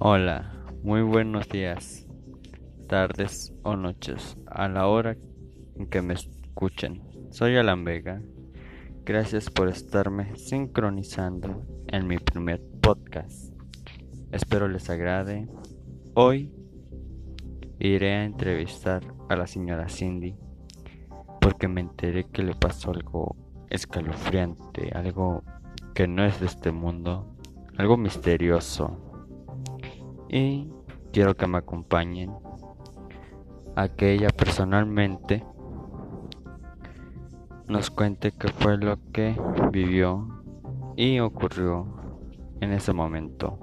Hola, muy buenos días, tardes o noches, a la hora en que me escuchen. Soy Alan Vega. Gracias por estarme sincronizando en mi primer podcast. Espero les agrade. Hoy iré a entrevistar a la señora Cindy porque me enteré que le pasó algo escalofriante, algo que no es de este mundo, algo misterioso y quiero que me acompañen a que ella personalmente nos cuente qué fue lo que vivió y ocurrió en ese momento.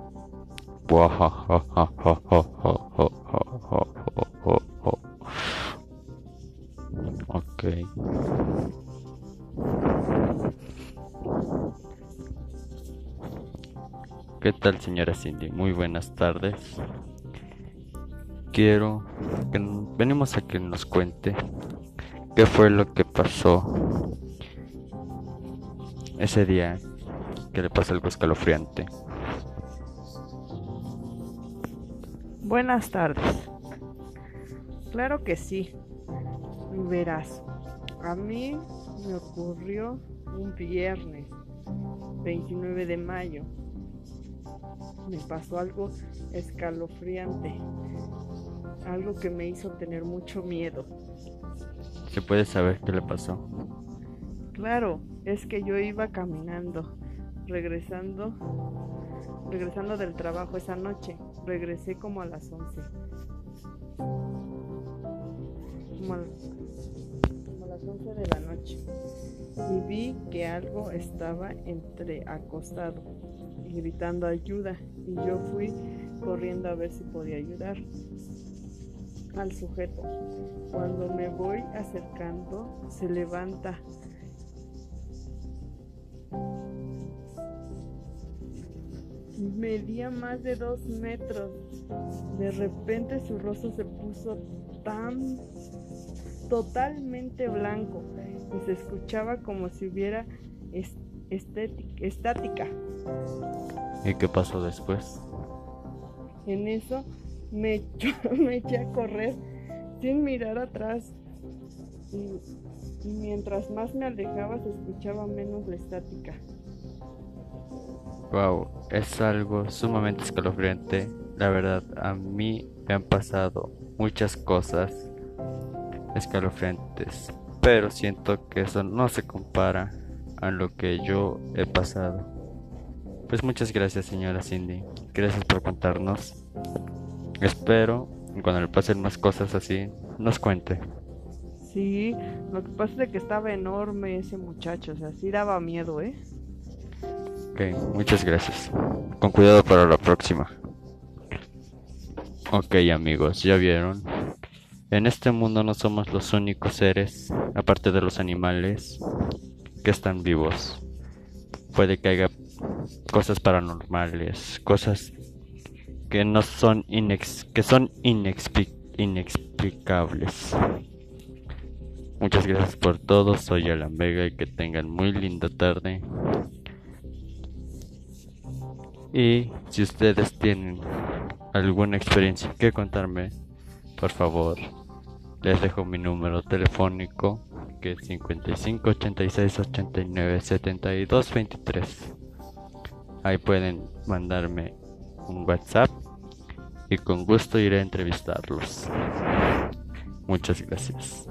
¿Qué tal, señora Cindy? Muy buenas tardes. Quiero que venimos a que nos cuente qué fue lo que pasó ese día que le pasó algo escalofriante. Buenas tardes. Claro que sí. Verás, a mí me ocurrió un viernes 29 de mayo me pasó algo escalofriante, algo que me hizo tener mucho miedo. ¿Se puede saber qué le pasó? Claro, es que yo iba caminando, regresando, regresando del trabajo esa noche. Regresé como a las 11. Como a, como a las 11 de la noche. Y vi que algo estaba entre acostado gritando ayuda y yo fui corriendo a ver si podía ayudar al sujeto. Cuando me voy acercando, se levanta. Medía más de dos metros. De repente su rostro se puso tan totalmente blanco y se escuchaba como si hubiera estática. ¿Y qué pasó después? En eso me, me eché a correr sin mirar atrás. Y, mientras más me alejaba se escuchaba menos la estática. Wow, es algo sumamente escalofriante. La verdad, a mí me han pasado muchas cosas escalofriantes, pero siento que eso no se compara a lo que yo he pasado. Pues muchas gracias señora Cindy, gracias por contarnos. Espero cuando le pasen más cosas así, nos cuente. Sí, lo que pasa es que estaba enorme ese muchacho, o sea, sí daba miedo, ¿eh? Ok, muchas gracias. Con cuidado para la próxima. Ok amigos, ya vieron. En este mundo no somos los únicos seres, aparte de los animales, que están vivos. Puede que haya cosas paranormales, cosas que no son inex que son inexplicables. Muchas gracias por todo, soy Alan Vega y que tengan muy linda tarde. Y si ustedes tienen alguna experiencia que contarme, por favor, les dejo mi número telefónico que es 55 86 89 72 23. Ahí pueden mandarme un WhatsApp y con gusto iré a entrevistarlos. Muchas gracias.